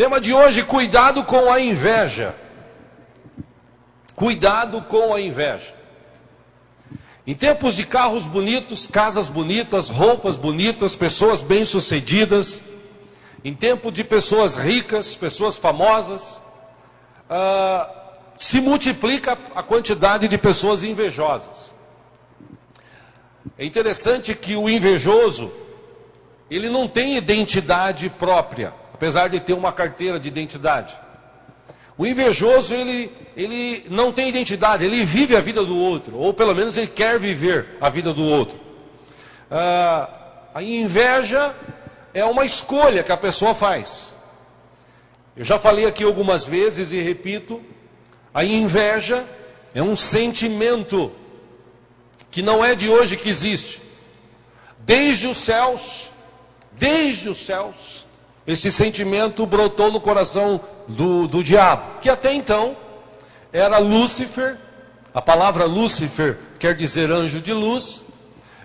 Tema de hoje: cuidado com a inveja. Cuidado com a inveja. Em tempos de carros bonitos, casas bonitas, roupas bonitas, pessoas bem-sucedidas, em tempo de pessoas ricas, pessoas famosas, uh, se multiplica a quantidade de pessoas invejosas. É interessante que o invejoso, ele não tem identidade própria, apesar de ter uma carteira de identidade. O invejoso, ele, ele não tem identidade, ele vive a vida do outro, ou pelo menos ele quer viver a vida do outro. Ah, a inveja é uma escolha que a pessoa faz. Eu já falei aqui algumas vezes e repito: a inveja é um sentimento que não é de hoje que existe. Desde os céus, desde os céus, esse sentimento brotou no coração do, do diabo, que até então era Lúcifer, a palavra Lúcifer quer dizer anjo de luz,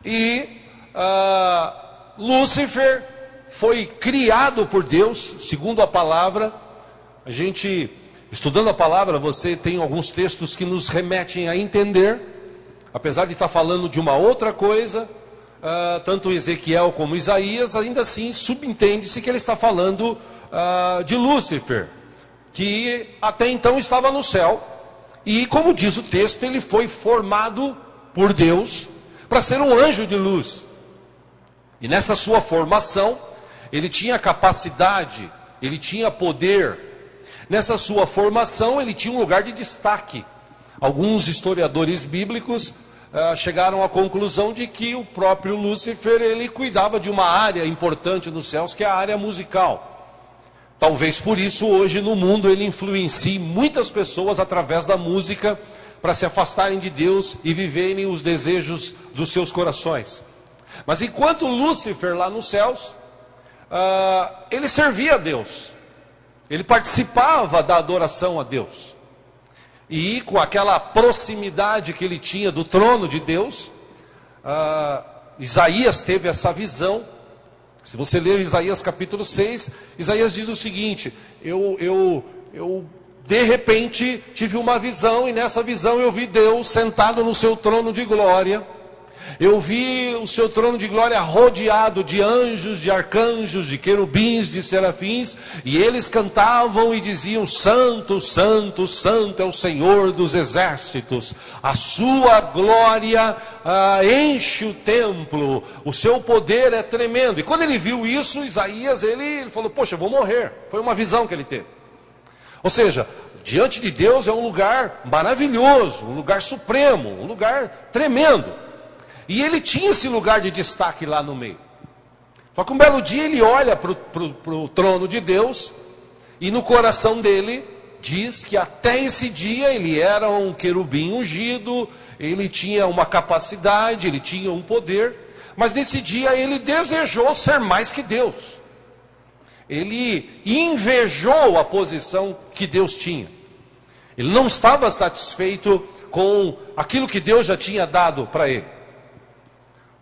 e uh, Lúcifer foi criado por Deus, segundo a palavra. A gente, estudando a palavra, você tem alguns textos que nos remetem a entender, apesar de estar falando de uma outra coisa, uh, tanto Ezequiel como Isaías, ainda assim subentende-se que ele está falando uh, de Lúcifer, que até então estava no céu, e como diz o texto, ele foi formado por Deus para ser um anjo de luz. E nessa sua formação, ele tinha capacidade, ele tinha poder. Nessa sua formação, ele tinha um lugar de destaque. Alguns historiadores bíblicos uh, chegaram à conclusão de que o próprio Lúcifer ele cuidava de uma área importante nos céus, que é a área musical. Talvez por isso hoje no mundo ele influencie muitas pessoas através da música para se afastarem de Deus e viverem os desejos dos seus corações. Mas enquanto Lúcifer lá nos céus, uh, ele servia a Deus, ele participava da adoração a Deus. E com aquela proximidade que ele tinha do trono de Deus, uh, Isaías teve essa visão. Se você ler Isaías capítulo 6, Isaías diz o seguinte: eu, eu, eu de repente tive uma visão, e nessa visão eu vi Deus sentado no seu trono de glória eu vi o seu trono de glória rodeado de anjos, de arcanjos, de querubins, de serafins, e eles cantavam e diziam: Santo, Santo, Santo é o Senhor dos exércitos, a sua glória ah, enche o templo, o seu poder é tremendo. E quando ele viu isso, Isaías, ele, ele falou: Poxa, eu vou morrer. Foi uma visão que ele teve. Ou seja, diante de Deus é um lugar maravilhoso, um lugar supremo, um lugar tremendo. E ele tinha esse lugar de destaque lá no meio. Só que um belo dia ele olha para o trono de Deus e no coração dele diz que até esse dia ele era um querubim ungido, ele tinha uma capacidade, ele tinha um poder, mas nesse dia ele desejou ser mais que Deus. Ele invejou a posição que Deus tinha. Ele não estava satisfeito com aquilo que Deus já tinha dado para ele.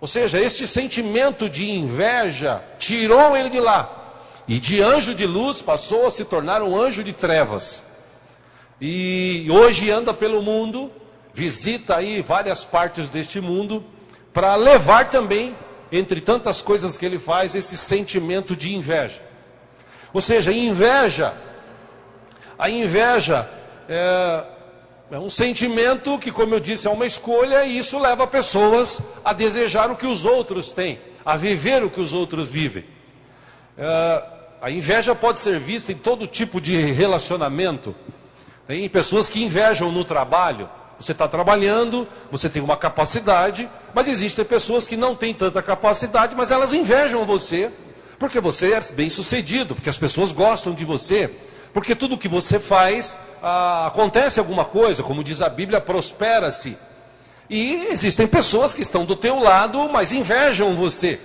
Ou seja, este sentimento de inveja tirou ele de lá. E de anjo de luz passou a se tornar um anjo de trevas. E hoje anda pelo mundo, visita aí várias partes deste mundo, para levar também, entre tantas coisas que ele faz, esse sentimento de inveja. Ou seja, inveja, a inveja é, é um sentimento que, como eu disse, é uma escolha e isso leva pessoas a desejar o que os outros têm, a viver o que os outros vivem. É, a inveja pode ser vista em todo tipo de relacionamento. Tem pessoas que invejam no trabalho. Você está trabalhando, você tem uma capacidade, mas existem pessoas que não têm tanta capacidade, mas elas invejam você, porque você é bem sucedido, porque as pessoas gostam de você, porque tudo que você faz, ah, acontece alguma coisa, como diz a Bíblia, prospera-se. E existem pessoas que estão do teu lado, mas invejam você.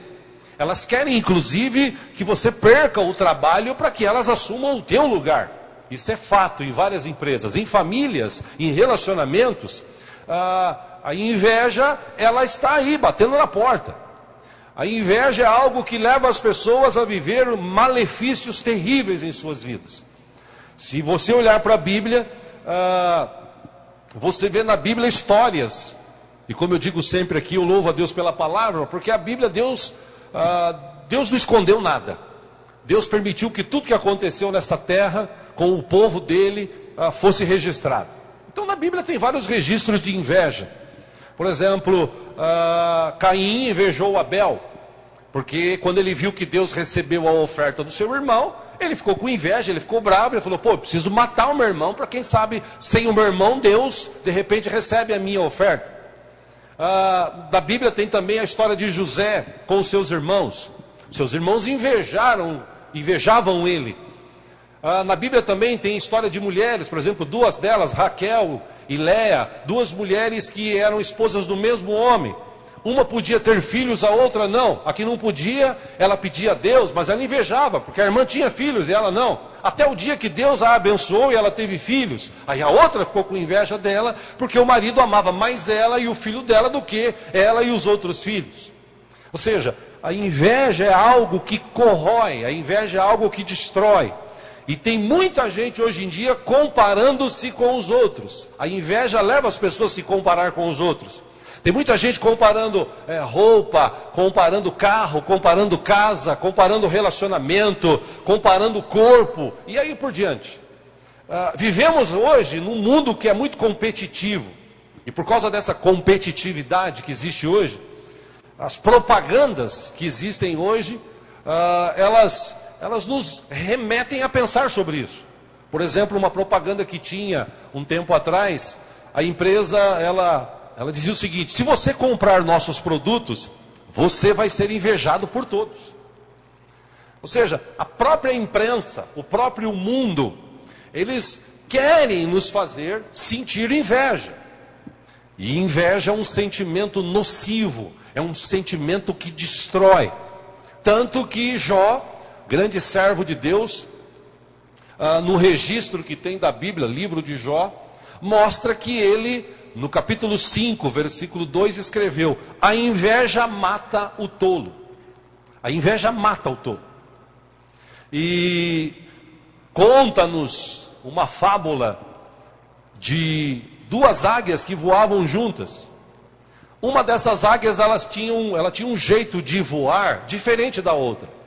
Elas querem, inclusive, que você perca o trabalho para que elas assumam o teu lugar. Isso é fato em várias empresas, em famílias, em relacionamentos. Ah, a inveja, ela está aí, batendo na porta. A inveja é algo que leva as pessoas a viver malefícios terríveis em suas vidas. Se você olhar para a Bíblia, ah, você vê na Bíblia histórias. E como eu digo sempre aqui, eu louvo a Deus pela palavra, porque a Bíblia, Deus, ah, Deus não escondeu nada. Deus permitiu que tudo que aconteceu nesta terra, com o povo dele, ah, fosse registrado. Então na Bíblia tem vários registros de inveja. Por exemplo, Caim invejou Abel, porque quando ele viu que Deus recebeu a oferta do seu irmão, ele ficou com inveja, ele ficou bravo, ele falou: pô, preciso matar o meu irmão, para quem sabe, sem o meu irmão, Deus de repente recebe a minha oferta. Ah, da Bíblia tem também a história de José com os seus irmãos. Seus irmãos invejaram, invejavam ele. Ah, na Bíblia também tem história de mulheres, por exemplo, duas delas, Raquel e Léa, duas mulheres que eram esposas do mesmo homem. Uma podia ter filhos, a outra não. A que não podia, ela pedia a Deus, mas ela invejava, porque a irmã tinha filhos e ela não. Até o dia que Deus a abençoou e ela teve filhos. Aí a outra ficou com inveja dela, porque o marido amava mais ela e o filho dela do que ela e os outros filhos. Ou seja, a inveja é algo que corrói, a inveja é algo que destrói. E tem muita gente hoje em dia comparando-se com os outros. A inveja leva as pessoas a se comparar com os outros. Tem muita gente comparando é, roupa, comparando carro, comparando casa, comparando relacionamento, comparando corpo e aí por diante. Ah, vivemos hoje num mundo que é muito competitivo. E por causa dessa competitividade que existe hoje, as propagandas que existem hoje, ah, elas elas nos remetem a pensar sobre isso. Por exemplo, uma propaganda que tinha um tempo atrás, a empresa ela, ela dizia o seguinte: se você comprar nossos produtos, você vai ser invejado por todos. Ou seja, a própria imprensa, o próprio mundo, eles querem nos fazer sentir inveja. E inveja é um sentimento nocivo, é um sentimento que destrói. Tanto que Jó grande servo de Deus, ah, no registro que tem da Bíblia, livro de Jó, mostra que ele, no capítulo 5, versículo 2, escreveu: A inveja mata o tolo. A inveja mata o tolo. E conta-nos uma fábula de duas águias que voavam juntas. Uma dessas águias elas tinham, ela tinha um jeito de voar diferente da outra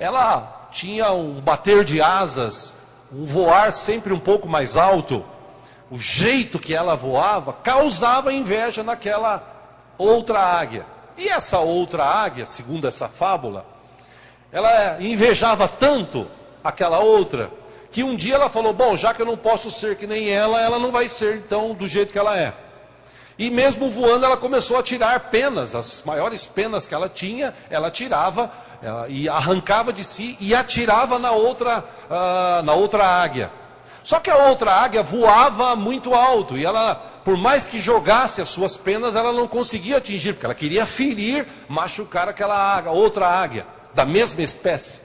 ela tinha um bater de asas, um voar sempre um pouco mais alto. O jeito que ela voava causava inveja naquela outra águia. E essa outra águia, segundo essa fábula, ela invejava tanto aquela outra, que um dia ela falou: Bom, já que eu não posso ser que nem ela, ela não vai ser então do jeito que ela é. E mesmo voando, ela começou a tirar penas, as maiores penas que ela tinha, ela tirava e arrancava de si e atirava na outra, uh, na outra águia. Só que a outra águia voava muito alto e ela, por mais que jogasse as suas penas, ela não conseguia atingir, porque ela queria ferir, machucar aquela águia, outra águia, da mesma espécie.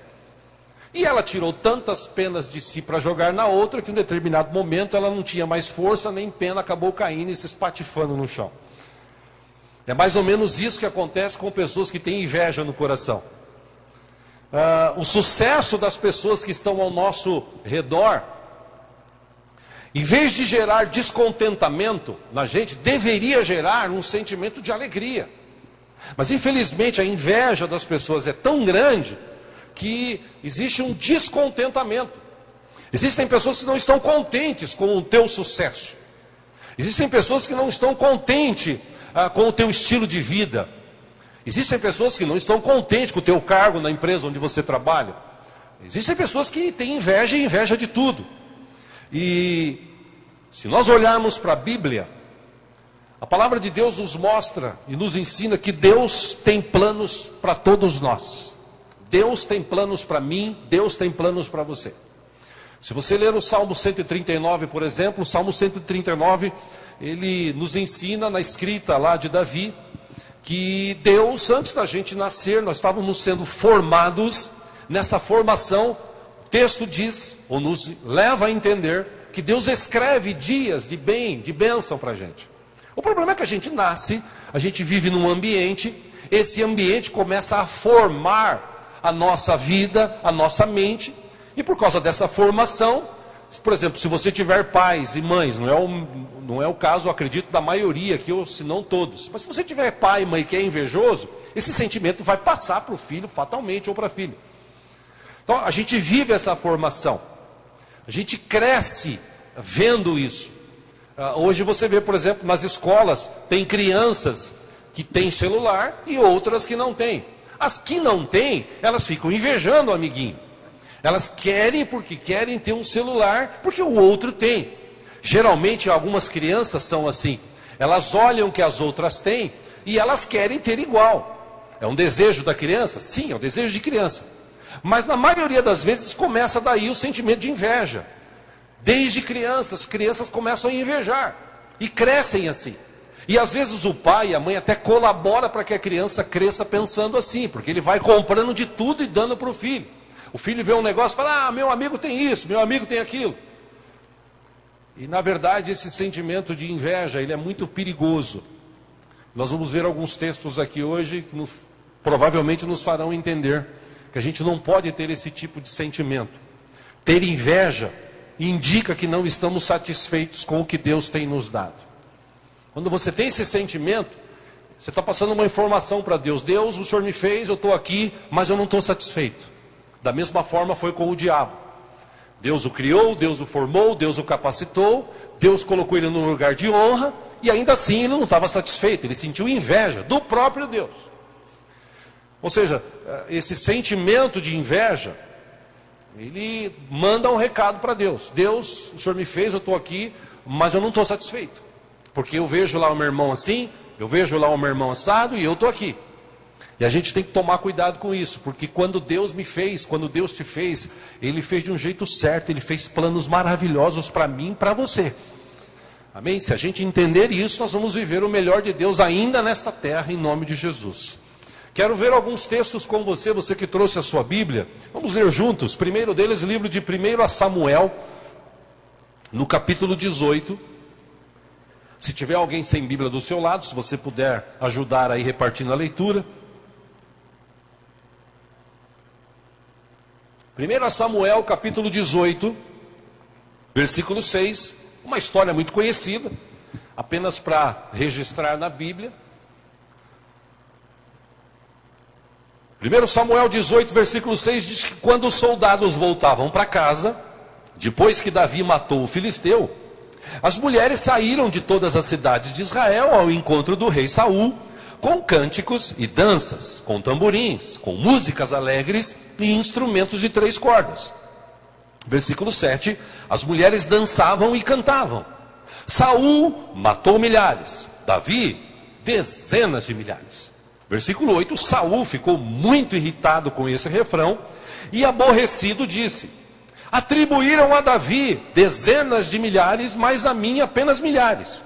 E ela tirou tantas penas de si para jogar na outra que em um determinado momento ela não tinha mais força nem pena, acabou caindo e se espatifando no chão. É mais ou menos isso que acontece com pessoas que têm inveja no coração uh, o sucesso das pessoas que estão ao nosso redor, em vez de gerar descontentamento na gente, deveria gerar um sentimento de alegria. Mas infelizmente a inveja das pessoas é tão grande que existe um descontentamento. Existem pessoas que não estão contentes com o teu sucesso. Existem pessoas que não estão contentes ah, com o teu estilo de vida. Existem pessoas que não estão contentes com o teu cargo na empresa onde você trabalha. Existem pessoas que têm inveja e inveja de tudo. E se nós olharmos para a Bíblia, a palavra de Deus nos mostra e nos ensina que Deus tem planos para todos nós. Deus tem planos para mim, Deus tem planos para você. Se você ler o Salmo 139, por exemplo, o Salmo 139, ele nos ensina na escrita lá de Davi, que Deus, antes da gente nascer, nós estávamos sendo formados nessa formação. O texto diz, ou nos leva a entender, que Deus escreve dias de bem, de bênção para a gente. O problema é que a gente nasce, a gente vive num ambiente esse ambiente começa a formar a nossa vida, a nossa mente, e por causa dessa formação, por exemplo, se você tiver pais e mães, não é o, não é o caso, acredito, da maioria aqui, ou se não todos, mas se você tiver pai e mãe que é invejoso, esse sentimento vai passar para o filho fatalmente ou para a filha. Então a gente vive essa formação, a gente cresce vendo isso. Uh, hoje você vê, por exemplo, nas escolas, tem crianças que têm celular e outras que não têm. As que não têm, elas ficam invejando o amiguinho. Elas querem porque querem ter um celular, porque o outro tem. Geralmente algumas crianças são assim. Elas olham que as outras têm e elas querem ter igual. É um desejo da criança? Sim, é um desejo de criança. Mas na maioria das vezes começa daí o sentimento de inveja. Desde crianças, crianças começam a invejar e crescem assim. E às vezes o pai e a mãe até colabora para que a criança cresça pensando assim, porque ele vai comprando de tudo e dando para o filho. O filho vê um negócio e fala: Ah, meu amigo tem isso, meu amigo tem aquilo. E na verdade esse sentimento de inveja, ele é muito perigoso. Nós vamos ver alguns textos aqui hoje que nos, provavelmente nos farão entender que a gente não pode ter esse tipo de sentimento. Ter inveja indica que não estamos satisfeitos com o que Deus tem nos dado. Quando você tem esse sentimento, você está passando uma informação para Deus: Deus, o Senhor me fez, eu estou aqui, mas eu não estou satisfeito. Da mesma forma foi com o diabo. Deus o criou, Deus o formou, Deus o capacitou, Deus colocou ele num lugar de honra, e ainda assim ele não estava satisfeito, ele sentiu inveja do próprio Deus. Ou seja, esse sentimento de inveja ele manda um recado para Deus: Deus, o Senhor me fez, eu estou aqui, mas eu não estou satisfeito. Porque eu vejo lá o meu irmão assim, eu vejo lá o meu irmão assado e eu estou aqui. E a gente tem que tomar cuidado com isso, porque quando Deus me fez, quando Deus te fez, Ele fez de um jeito certo, Ele fez planos maravilhosos para mim e para você. Amém? Se a gente entender isso, nós vamos viver o melhor de Deus ainda nesta terra, em nome de Jesus. Quero ver alguns textos com você, você que trouxe a sua Bíblia. Vamos ler juntos. Primeiro deles, livro de 1 Samuel, no capítulo 18. Se tiver alguém sem Bíblia do seu lado, se você puder ajudar aí repartindo a leitura. 1 Samuel, capítulo 18, versículo 6. Uma história muito conhecida, apenas para registrar na Bíblia. 1 Samuel 18, versículo 6 diz que quando os soldados voltavam para casa, depois que Davi matou o filisteu, as mulheres saíram de todas as cidades de Israel ao encontro do rei Saul, com cânticos e danças, com tamborins, com músicas alegres e instrumentos de três cordas. Versículo 7: As mulheres dançavam e cantavam. Saul matou milhares, Davi dezenas de milhares. Versículo 8: Saul ficou muito irritado com esse refrão e aborrecido disse: Atribuíram a Davi dezenas de milhares, mas a mim apenas milhares.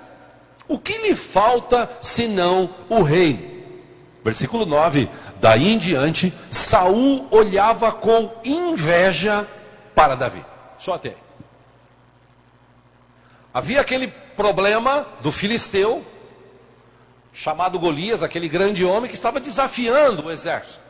O que lhe falta senão o reino? Versículo 9: Daí em diante, Saul olhava com inveja para Davi. Só até. Havia aquele problema do filisteu, chamado Golias, aquele grande homem que estava desafiando o exército.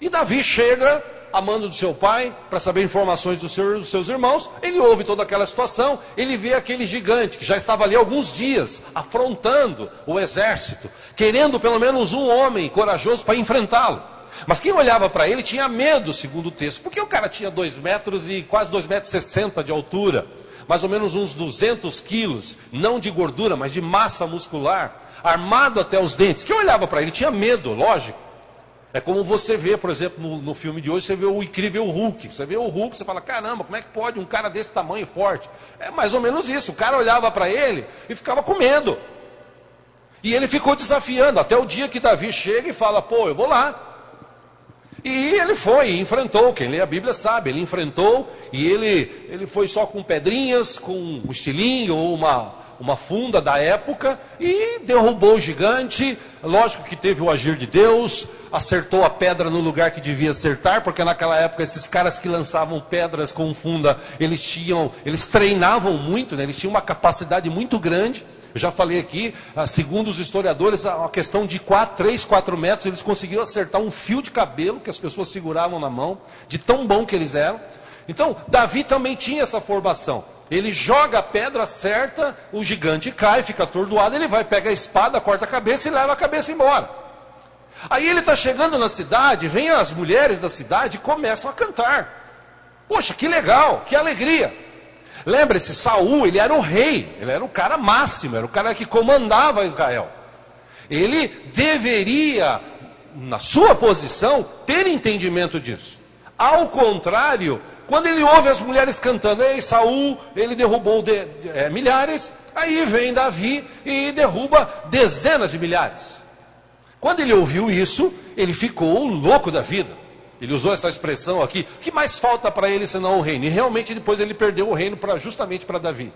E Davi chega a mando do seu pai para saber informações dos seus, dos seus irmãos. Ele ouve toda aquela situação, ele vê aquele gigante que já estava ali alguns dias afrontando o exército, querendo pelo menos um homem corajoso para enfrentá-lo. Mas quem olhava para ele tinha medo, segundo o texto, porque o cara tinha 2 metros e quase 2 metros e 60 de altura, mais ou menos uns 200 quilos, não de gordura, mas de massa muscular armado até os dentes. Quem olhava para ele tinha medo, lógico. É como você vê, por exemplo, no, no, filme de hoje, você vê o incrível Hulk. Você vê o Hulk, você fala, caramba, como é que pode um cara desse tamanho forte? É mais ou menos isso. O cara olhava para ele e ficava com medo. E ele ficou desafiando, até o dia que Davi chega e fala, pô, eu vou lá. E ele foi, e enfrentou, quem lê a Bíblia sabe, ele enfrentou, e ele, ele foi só com pedrinhas, com um estilinho ou uma, uma funda da época e derrubou o gigante. Lógico que teve o agir de Deus, acertou a pedra no lugar que devia acertar, porque naquela época esses caras que lançavam pedras com funda, eles tinham, eles treinavam muito, né? eles tinham uma capacidade muito grande Eu já falei aqui, ah, segundo os historiadores, a questão de 4, 3, 4 metros, eles conseguiram acertar um fio de cabelo que as pessoas seguravam na mão, de tão bom que eles eram. Então, Davi também tinha essa formação. Ele joga a pedra certa, o gigante cai, fica atordoado, ele vai, pega a espada, corta a cabeça e leva a cabeça embora. Aí ele está chegando na cidade, vem as mulheres da cidade e começam a cantar. Poxa, que legal, que alegria. Lembre-se, Saul, ele era o rei, ele era o cara máximo, era o cara que comandava Israel. Ele deveria, na sua posição, ter entendimento disso. Ao contrário, quando ele ouve as mulheres cantando, ei, Saul, ele derrubou de, de, é, milhares, aí vem Davi e derruba dezenas de milhares. Quando ele ouviu isso, ele ficou louco da vida. Ele usou essa expressão aqui. O que mais falta para ele senão o reino? E realmente depois ele perdeu o reino pra, justamente para Davi.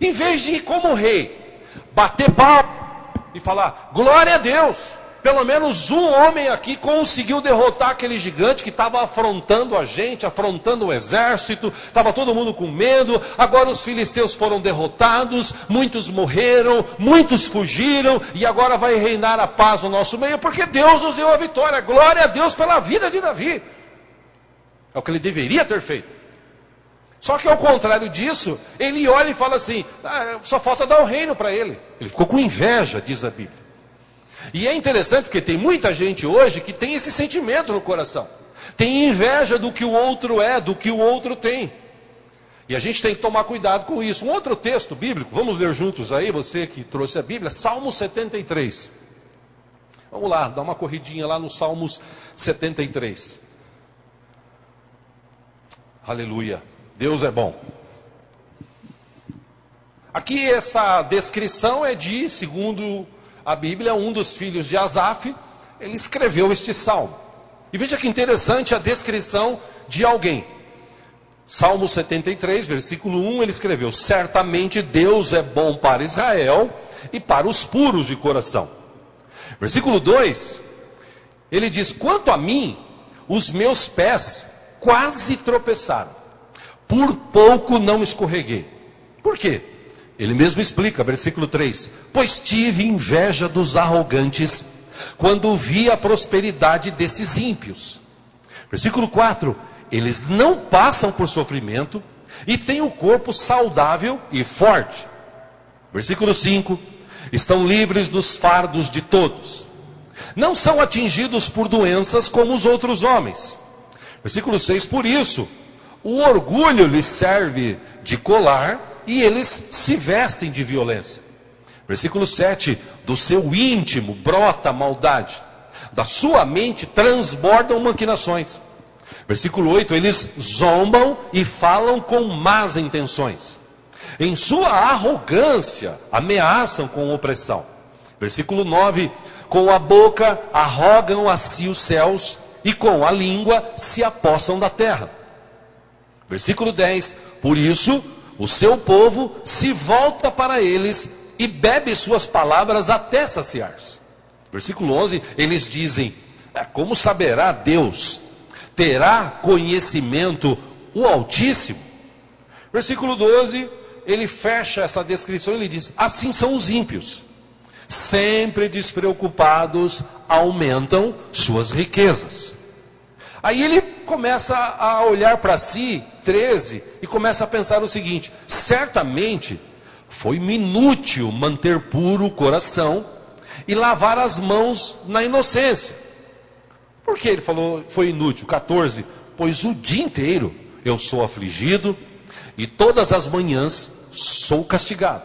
Em vez de ir como rei, bater pau e falar: glória a Deus, pelo menos um homem aqui conseguiu derrotar aquele gigante que estava afrontando a gente, afrontando o exército, estava todo mundo com medo. Agora os filisteus foram derrotados, muitos morreram, muitos fugiram, e agora vai reinar a paz no nosso meio, porque Deus nos deu a vitória. Glória a Deus pela vida de Davi. É o que ele deveria ter feito. Só que ao contrário disso, ele olha e fala assim: ah, só falta dar o reino para ele. Ele ficou com inveja, diz a Bíblia. E é interessante porque tem muita gente hoje que tem esse sentimento no coração. Tem inveja do que o outro é, do que o outro tem. E a gente tem que tomar cuidado com isso. Um outro texto bíblico, vamos ler juntos aí, você que trouxe a Bíblia, Salmo 73. Vamos lá, dá uma corridinha lá no Salmos 73. Aleluia. Deus é bom. Aqui essa descrição é de, segundo a Bíblia, um dos filhos de Asaf, ele escreveu este salmo. E veja que interessante a descrição de alguém. Salmo 73, versículo 1, ele escreveu: Certamente Deus é bom para Israel e para os puros de coração. Versículo 2, ele diz: Quanto a mim, os meus pés quase tropeçaram, por pouco não escorreguei. Por quê? Ele mesmo explica, versículo 3: Pois tive inveja dos arrogantes, quando vi a prosperidade desses ímpios. Versículo 4: Eles não passam por sofrimento e têm o corpo saudável e forte. Versículo 5: Estão livres dos fardos de todos. Não são atingidos por doenças como os outros homens. Versículo 6: Por isso, o orgulho lhes serve de colar e eles se vestem de violência. Versículo 7: Do seu íntimo brota maldade, da sua mente transbordam maquinações. Versículo 8: Eles zombam e falam com más intenções. Em sua arrogância, ameaçam com opressão. Versículo 9: Com a boca arrogam a si os céus, e com a língua se apossam da terra. Versículo 10: Por isso o seu povo se volta para eles e bebe suas palavras até saciar-se. Versículo 11, eles dizem: é, Como saberá Deus? Terá conhecimento o Altíssimo? Versículo 12, ele fecha essa descrição e ele diz: Assim são os ímpios, sempre despreocupados, aumentam suas riquezas. Aí ele começa a olhar para si 13 e começa a pensar o seguinte: certamente foi-me inútil manter puro o coração e lavar as mãos na inocência. Por que ele falou foi inútil? 14. Pois o dia inteiro eu sou afligido e todas as manhãs sou castigado.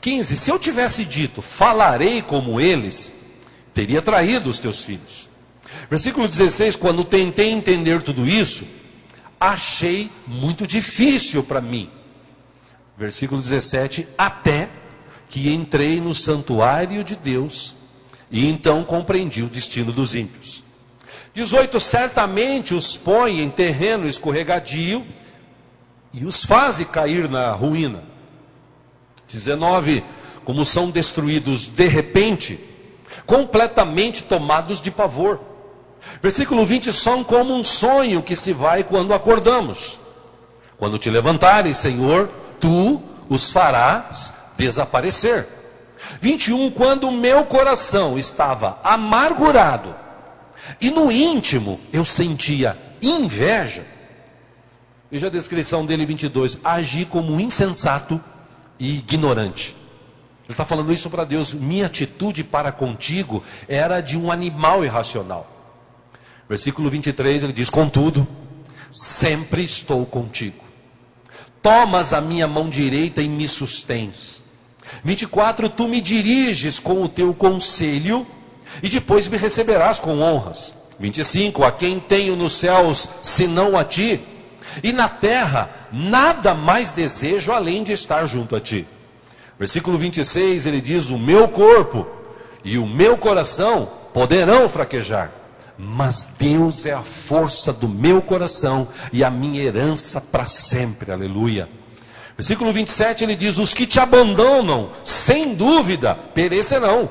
15. Se eu tivesse dito, falarei como eles, teria traído os teus filhos. Versículo 16: Quando tentei entender tudo isso, achei muito difícil para mim. Versículo 17: Até que entrei no santuário de Deus e então compreendi o destino dos ímpios. 18: Certamente os põe em terreno escorregadio e os faze cair na ruína. 19: Como são destruídos de repente, completamente tomados de pavor. Versículo 20: são como um sonho que se vai quando acordamos. Quando te levantares, Senhor, tu os farás desaparecer. 21, quando meu coração estava amargurado e no íntimo eu sentia inveja. Veja a descrição dele 22, agi como insensato e ignorante. Ele está falando isso para Deus. Minha atitude para contigo era de um animal irracional. Versículo 23 ele diz: Contudo, sempre estou contigo. Tomas a minha mão direita e me sustens. 24, tu me diriges com o teu conselho e depois me receberás com honras. 25, a quem tenho nos céus senão a ti, e na terra nada mais desejo além de estar junto a ti. Versículo 26, ele diz: O meu corpo e o meu coração poderão fraquejar, mas Deus é a força do meu coração e a minha herança para sempre. Aleluia. Versículo 27 ele diz: Os que te abandonam, sem dúvida, perecerão.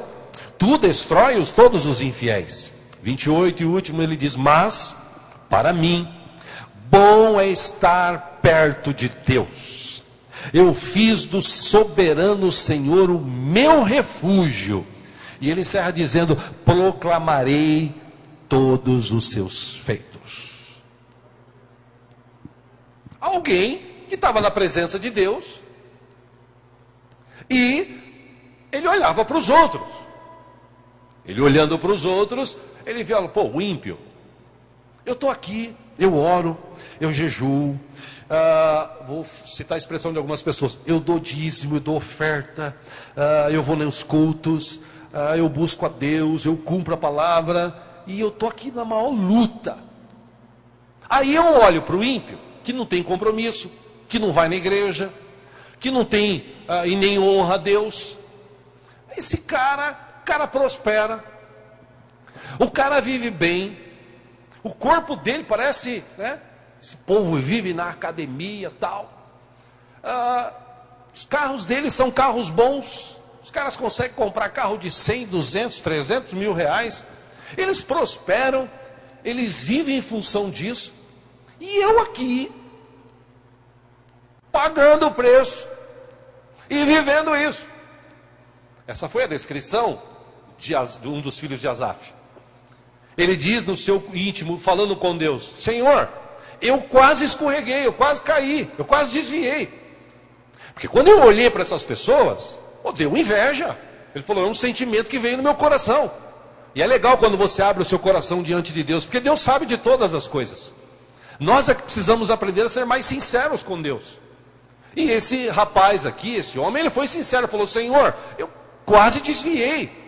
Tu destrói-os todos os infiéis. 28 e último ele diz: Mas, para mim, bom é estar perto de Deus eu fiz do soberano Senhor o meu refúgio. E ele encerra dizendo: proclamarei todos os seus feitos. Alguém que estava na presença de Deus e ele olhava para os outros. Ele olhando para os outros, ele via, pô, o ímpio. Eu estou aqui, eu oro, eu jejuo, Uh, vou citar a expressão de algumas pessoas. Eu dou dízimo, eu dou oferta, uh, eu vou nos cultos, uh, eu busco a Deus, eu cumpro a palavra, e eu estou aqui na maior luta. Aí eu olho para o ímpio, que não tem compromisso, que não vai na igreja, que não tem e nem honra a Deus. Esse cara, cara prospera, o cara vive bem, o corpo dele parece, né? Esse povo vive na academia tal. Ah, os carros deles são carros bons. Os caras conseguem comprar carro de 100, 200, 300 mil reais. Eles prosperam. Eles vivem em função disso. E eu aqui, pagando o preço e vivendo isso. Essa foi a descrição de um dos filhos de Asaf. Ele diz no seu íntimo, falando com Deus: Senhor, eu quase escorreguei, eu quase caí, eu quase desviei. Porque quando eu olhei para essas pessoas, oh, deu inveja. Ele falou, é um sentimento que veio no meu coração. E é legal quando você abre o seu coração diante de Deus, porque Deus sabe de todas as coisas. Nós é que precisamos aprender a ser mais sinceros com Deus. E esse rapaz aqui, esse homem, ele foi sincero, falou: Senhor, eu quase desviei.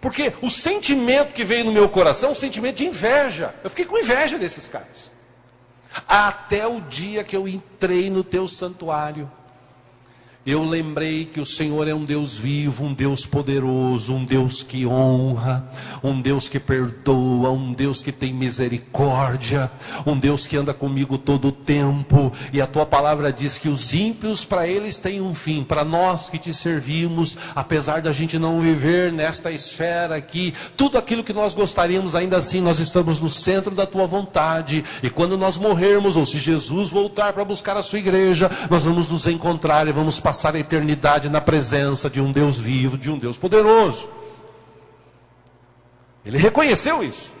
Porque o sentimento que veio no meu coração um sentimento de inveja. Eu fiquei com inveja desses caras até o dia que eu entrei no teu santuário eu lembrei que o Senhor é um Deus vivo, um Deus poderoso, um Deus que honra, um Deus que perdoa, um Deus que tem misericórdia, um Deus que anda comigo todo o tempo. E a tua palavra diz que os ímpios para eles têm um fim, para nós que te servimos, apesar da gente não viver nesta esfera aqui, tudo aquilo que nós gostaríamos, ainda assim nós estamos no centro da tua vontade. E quando nós morrermos, ou se Jesus voltar para buscar a sua igreja, nós vamos nos encontrar e vamos passar passar a eternidade na presença de um Deus vivo, de um Deus poderoso. Ele reconheceu isso.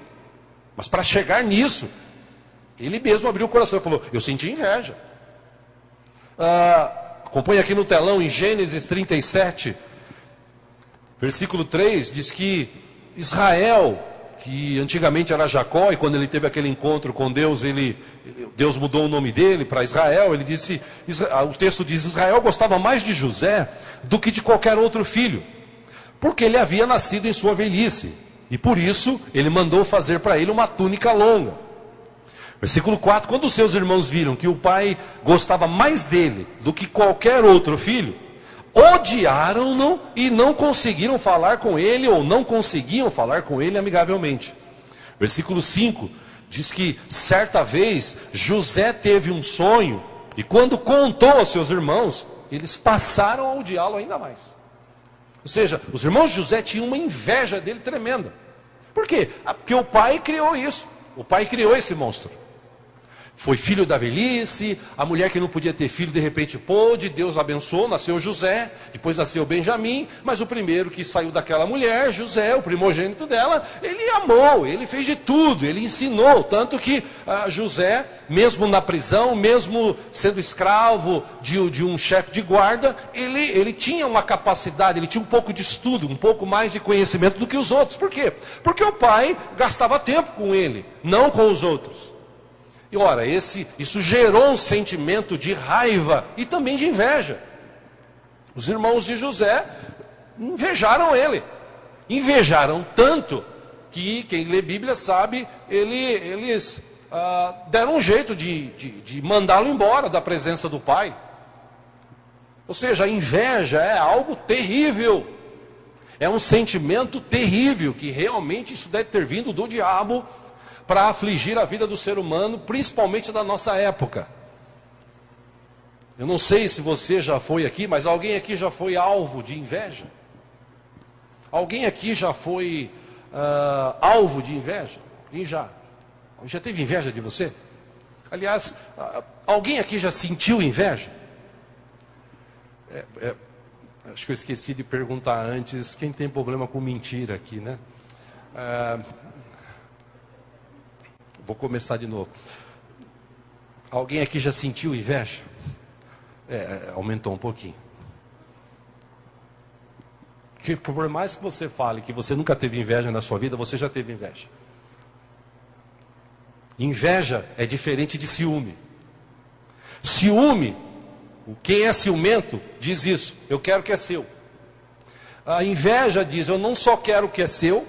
Mas para chegar nisso, ele mesmo abriu o coração e falou: Eu senti inveja. Ah, acompanhe aqui no telão, em Gênesis 37, versículo 3, diz que Israel que antigamente era Jacó, e quando ele teve aquele encontro com Deus, ele, Deus mudou o nome dele para Israel. Ele disse: o texto diz: Israel gostava mais de José do que de qualquer outro filho, porque ele havia nascido em sua velhice, e por isso ele mandou fazer para ele uma túnica longa. Versículo 4: Quando seus irmãos viram que o pai gostava mais dele do que qualquer outro filho, odiaram-no e não conseguiram falar com ele, ou não conseguiam falar com ele amigavelmente. Versículo 5 diz que certa vez José teve um sonho, e quando contou aos seus irmãos, eles passaram a odiá-lo ainda mais. Ou seja, os irmãos de José tinham uma inveja dele tremenda. Por quê? Ah, porque o pai criou isso. O pai criou esse monstro. Foi filho da velhice, a mulher que não podia ter filho de repente pôde, Deus abençoou, nasceu José, depois nasceu Benjamim, mas o primeiro que saiu daquela mulher, José, o primogênito dela, ele amou, ele fez de tudo, ele ensinou, tanto que ah, José, mesmo na prisão, mesmo sendo escravo de, de um chefe de guarda, ele, ele tinha uma capacidade, ele tinha um pouco de estudo, um pouco mais de conhecimento do que os outros. Por quê? Porque o pai gastava tempo com ele, não com os outros. E ora, esse, isso gerou um sentimento de raiva e também de inveja. Os irmãos de José invejaram ele. Invejaram tanto que quem lê Bíblia sabe, ele, eles ah, deram um jeito de, de, de mandá-lo embora da presença do pai. Ou seja, a inveja é algo terrível. É um sentimento terrível que realmente isso deve ter vindo do diabo para afligir a vida do ser humano, principalmente da nossa época. Eu não sei se você já foi aqui, mas alguém aqui já foi alvo de inveja? Alguém aqui já foi uh, alvo de inveja? Alguém já? Já teve inveja de você? Aliás, uh, alguém aqui já sentiu inveja? É, é, acho que eu esqueci de perguntar antes quem tem problema com mentira aqui, né? Uh, Vou começar de novo. Alguém aqui já sentiu inveja? É, é, aumentou um pouquinho. Que por mais que você fale que você nunca teve inveja na sua vida, você já teve inveja. Inveja é diferente de ciúme. Ciúme, quem é ciumento diz isso, eu quero que é seu. A inveja diz, eu não só quero o que é seu,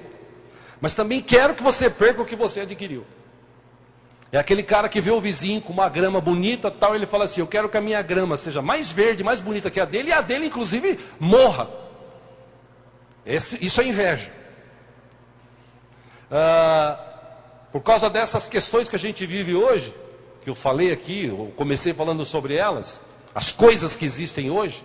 mas também quero que você perca o que você adquiriu. É aquele cara que vê o vizinho com uma grama bonita tal, ele fala assim: Eu quero que a minha grama seja mais verde, mais bonita que a dele, e a dele, inclusive, morra. Esse, isso é inveja. Ah, por causa dessas questões que a gente vive hoje, que eu falei aqui, eu comecei falando sobre elas, as coisas que existem hoje,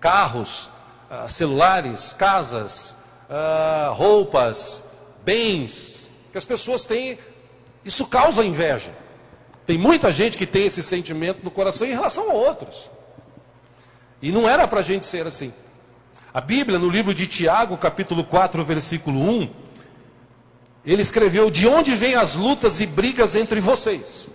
carros, ah, celulares, casas, ah, roupas, bens, que as pessoas têm isso causa inveja. Tem muita gente que tem esse sentimento no coração em relação a outros. E não era para a gente ser assim. A Bíblia, no livro de Tiago, capítulo 4, versículo 1, ele escreveu: De onde vêm as lutas e brigas entre vocês?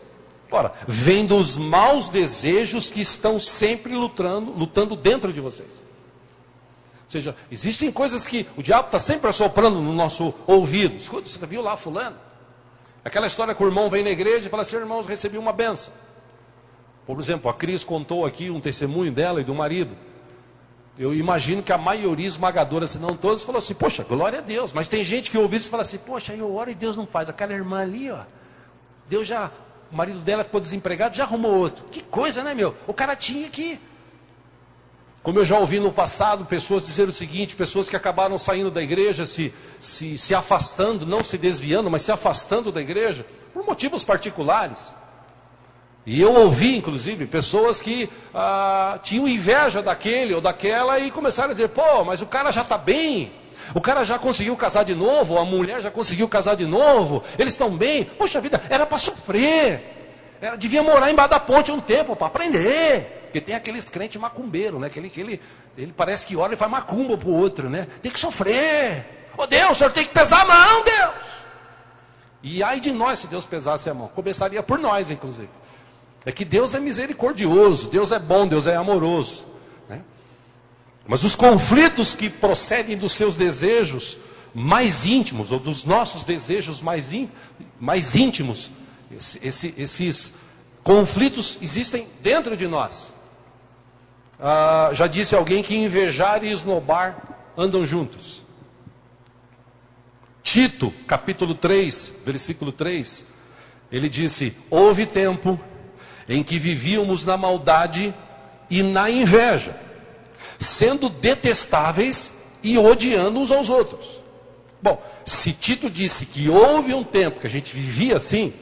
Ora, vem dos maus desejos que estão sempre lutando, lutando dentro de vocês. Ou seja, existem coisas que o diabo está sempre assoprando no nosso ouvido. Escuta, você viu lá fulano? Aquela história que o irmão vem na igreja e fala assim, irmãos, recebi uma benção. Por exemplo, a Cris contou aqui um testemunho dela e do marido. Eu imagino que a maioria esmagadora, se não todos, falou assim, poxa, glória a Deus. Mas tem gente que ouve isso e fala assim, poxa, eu oro e Deus não faz. Aquela irmã ali, ó, Deus já, o marido dela ficou desempregado, já arrumou outro. Que coisa, né, meu? O cara tinha que como eu já ouvi no passado pessoas dizer o seguinte, pessoas que acabaram saindo da igreja, se, se, se afastando, não se desviando, mas se afastando da igreja, por motivos particulares. E eu ouvi, inclusive, pessoas que ah, tinham inveja daquele ou daquela e começaram a dizer: pô, mas o cara já está bem, o cara já conseguiu casar de novo, a mulher já conseguiu casar de novo, eles estão bem. Poxa vida, era para sofrer. Era, devia morar embaixo da ponte um tempo para aprender. Porque tem aqueles crentes macumbeiros, né? Aquele que ele, parece que ora e faz macumba pro outro, né? Tem que sofrer. Ô oh, Deus, o senhor tem que pesar a mão, Deus. E ai de nós se Deus pesasse a mão. Começaria por nós, inclusive. É que Deus é misericordioso, Deus é bom, Deus é amoroso. Né? Mas os conflitos que procedem dos seus desejos mais íntimos, ou dos nossos desejos mais, in, mais íntimos, esse, esses conflitos existem dentro de nós. Ah, já disse alguém que invejar e esnobar andam juntos. Tito, capítulo 3, versículo 3, ele disse: Houve tempo em que vivíamos na maldade e na inveja, sendo detestáveis e odiando uns aos outros. Bom, se Tito disse que houve um tempo que a gente vivia assim,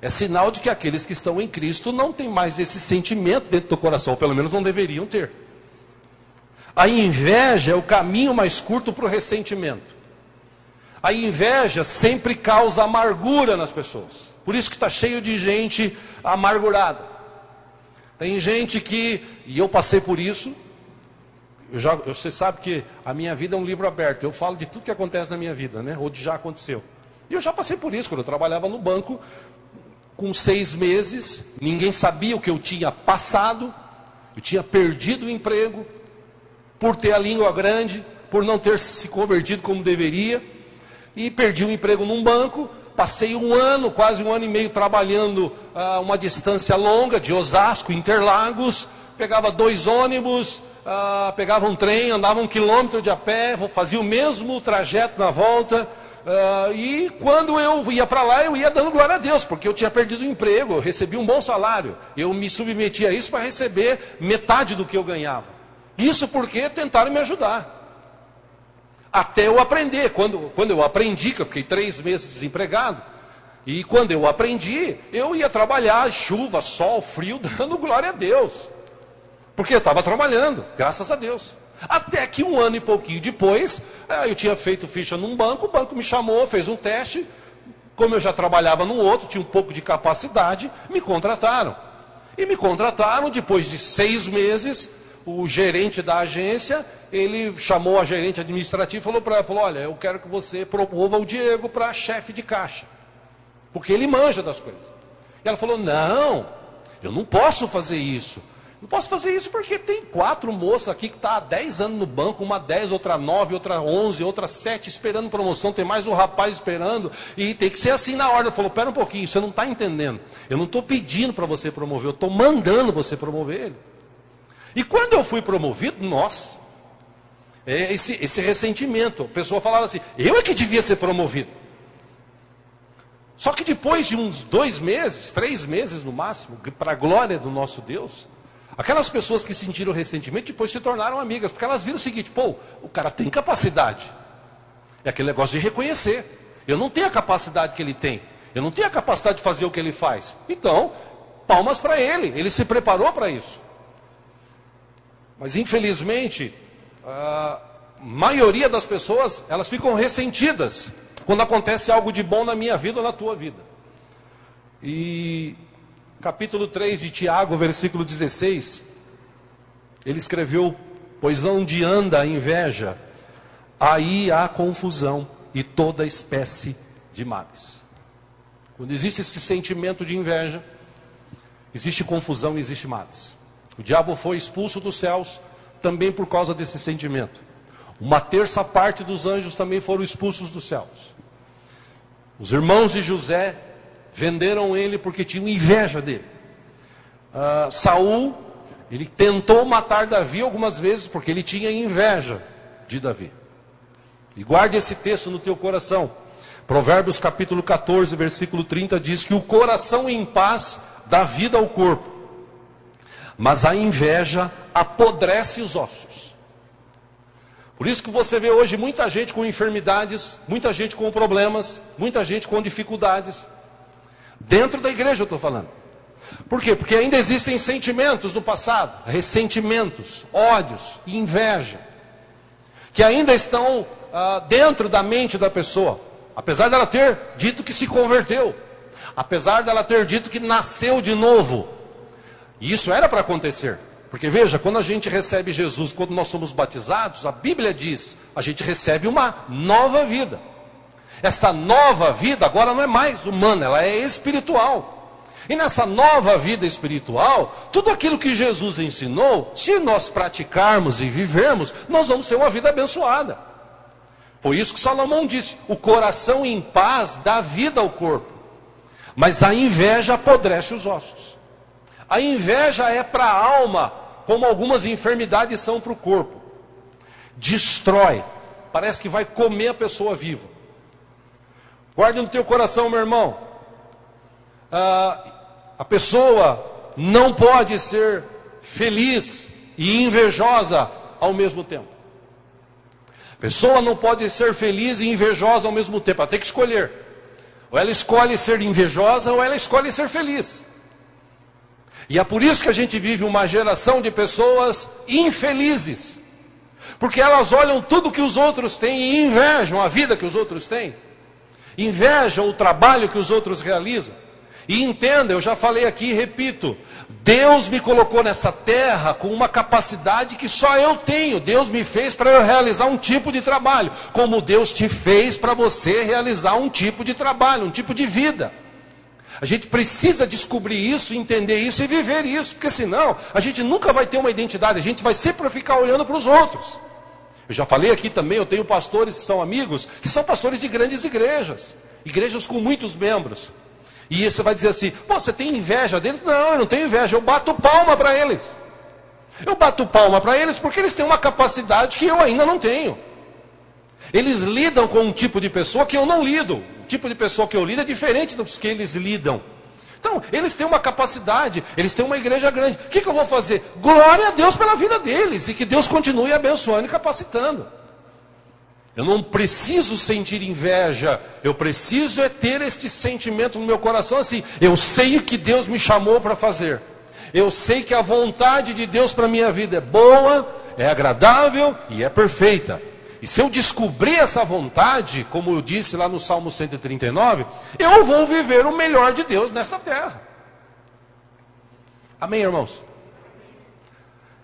é sinal de que aqueles que estão em Cristo não têm mais esse sentimento dentro do coração, ou pelo menos não deveriam ter. A inveja é o caminho mais curto para o ressentimento. A inveja sempre causa amargura nas pessoas. Por isso que está cheio de gente amargurada. Tem gente que, e eu passei por isso, eu já, você sabe que a minha vida é um livro aberto. Eu falo de tudo que acontece na minha vida, né? Ou de já aconteceu. E eu já passei por isso, quando eu trabalhava no banco, com seis meses, ninguém sabia o que eu tinha passado, eu tinha perdido o emprego, por ter a língua grande, por não ter se convertido como deveria, e perdi o emprego num banco. Passei um ano, quase um ano e meio, trabalhando a uh, uma distância longa, de Osasco, Interlagos, pegava dois ônibus, uh, pegava um trem, andava um quilômetro de a pé, fazia o mesmo trajeto na volta. Uh, e quando eu ia para lá, eu ia dando glória a Deus, porque eu tinha perdido o emprego, eu recebi um bom salário. Eu me submetia a isso para receber metade do que eu ganhava. Isso porque tentaram me ajudar. Até eu aprender. Quando, quando eu aprendi, que eu fiquei três meses desempregado, e quando eu aprendi, eu ia trabalhar, chuva, sol, frio, dando glória a Deus. Porque eu estava trabalhando, graças a Deus. Até que um ano e pouquinho depois, eh, eu tinha feito ficha num banco, o banco me chamou, fez um teste. Como eu já trabalhava no outro, tinha um pouco de capacidade, me contrataram. E me contrataram, depois de seis meses, o gerente da agência, ele chamou a gerente administrativa e falou para ela, falou, olha, eu quero que você promova o Diego para chefe de caixa. Porque ele manja das coisas. E ela falou, não, eu não posso fazer isso. Não posso fazer isso porque tem quatro moças aqui que estão tá há 10 anos no banco, uma 10, outra 9, outra 11, outra 7, esperando promoção, tem mais um rapaz esperando, e tem que ser assim na ordem. Falou, pera um pouquinho, você não está entendendo. Eu não estou pedindo para você promover, eu estou mandando você promover ele. E quando eu fui promovido, nossa, é esse, esse ressentimento, a pessoa falava assim, eu é que devia ser promovido. Só que depois de uns dois meses, três meses no máximo, para a glória do nosso Deus, Aquelas pessoas que sentiram ressentimento depois se tornaram amigas, porque elas viram o seguinte: pô, o cara tem capacidade. É aquele negócio de reconhecer. Eu não tenho a capacidade que ele tem. Eu não tenho a capacidade de fazer o que ele faz. Então, palmas para ele. Ele se preparou para isso. Mas infelizmente, a maioria das pessoas, elas ficam ressentidas quando acontece algo de bom na minha vida ou na tua vida. E capítulo 3 de Tiago, versículo 16, ele escreveu: Pois onde anda a inveja, aí há confusão e toda espécie de males. Quando existe esse sentimento de inveja, existe confusão e existe males. O diabo foi expulso dos céus também por causa desse sentimento. Uma terça parte dos anjos também foram expulsos dos céus. Os irmãos de José venderam ele porque tinham inveja dele. Uh, Saul, ele tentou matar Davi algumas vezes porque ele tinha inveja de Davi. E guarde esse texto no teu coração. Provérbios capítulo 14, versículo 30 diz que o coração em paz dá vida ao corpo, mas a inveja apodrece os ossos. Por isso que você vê hoje muita gente com enfermidades, muita gente com problemas, muita gente com dificuldades, Dentro da igreja eu estou falando. Por quê? Porque ainda existem sentimentos do passado, ressentimentos, ódios, inveja, que ainda estão ah, dentro da mente da pessoa, apesar dela ter dito que se converteu, apesar dela ter dito que nasceu de novo. E isso era para acontecer. Porque veja, quando a gente recebe Jesus, quando nós somos batizados, a Bíblia diz, a gente recebe uma nova vida. Essa nova vida agora não é mais humana, ela é espiritual. E nessa nova vida espiritual, tudo aquilo que Jesus ensinou, se nós praticarmos e vivermos, nós vamos ter uma vida abençoada. Foi isso que Salomão disse: o coração em paz dá vida ao corpo, mas a inveja apodrece os ossos. A inveja é para a alma, como algumas enfermidades são para o corpo. Destrói, parece que vai comer a pessoa viva. Guarde no teu coração, meu irmão. Ah, a pessoa não pode ser feliz e invejosa ao mesmo tempo. A pessoa não pode ser feliz e invejosa ao mesmo tempo. Ela tem que escolher. Ou ela escolhe ser invejosa ou ela escolhe ser feliz. E é por isso que a gente vive uma geração de pessoas infelizes. Porque elas olham tudo que os outros têm e invejam a vida que os outros têm invejam o trabalho que os outros realizam. E entenda, eu já falei aqui e repito: Deus me colocou nessa terra com uma capacidade que só eu tenho. Deus me fez para eu realizar um tipo de trabalho, como Deus te fez para você realizar um tipo de trabalho, um tipo de vida. A gente precisa descobrir isso, entender isso e viver isso, porque senão a gente nunca vai ter uma identidade, a gente vai sempre ficar olhando para os outros. Eu já falei aqui também, eu tenho pastores que são amigos, que são pastores de grandes igrejas, igrejas com muitos membros. E você vai dizer assim: você tem inveja deles? Não, eu não tenho inveja, eu bato palma para eles. Eu bato palma para eles porque eles têm uma capacidade que eu ainda não tenho. Eles lidam com um tipo de pessoa que eu não lido. O tipo de pessoa que eu lido é diferente dos que eles lidam. Então, eles têm uma capacidade, eles têm uma igreja grande. O que, que eu vou fazer? Glória a Deus pela vida deles e que Deus continue abençoando e capacitando. Eu não preciso sentir inveja, eu preciso é ter este sentimento no meu coração assim. Eu sei o que Deus me chamou para fazer. Eu sei que a vontade de Deus para minha vida é boa, é agradável e é perfeita. E se eu descobrir essa vontade, como eu disse lá no Salmo 139, eu vou viver o melhor de Deus nesta terra. Amém, irmãos?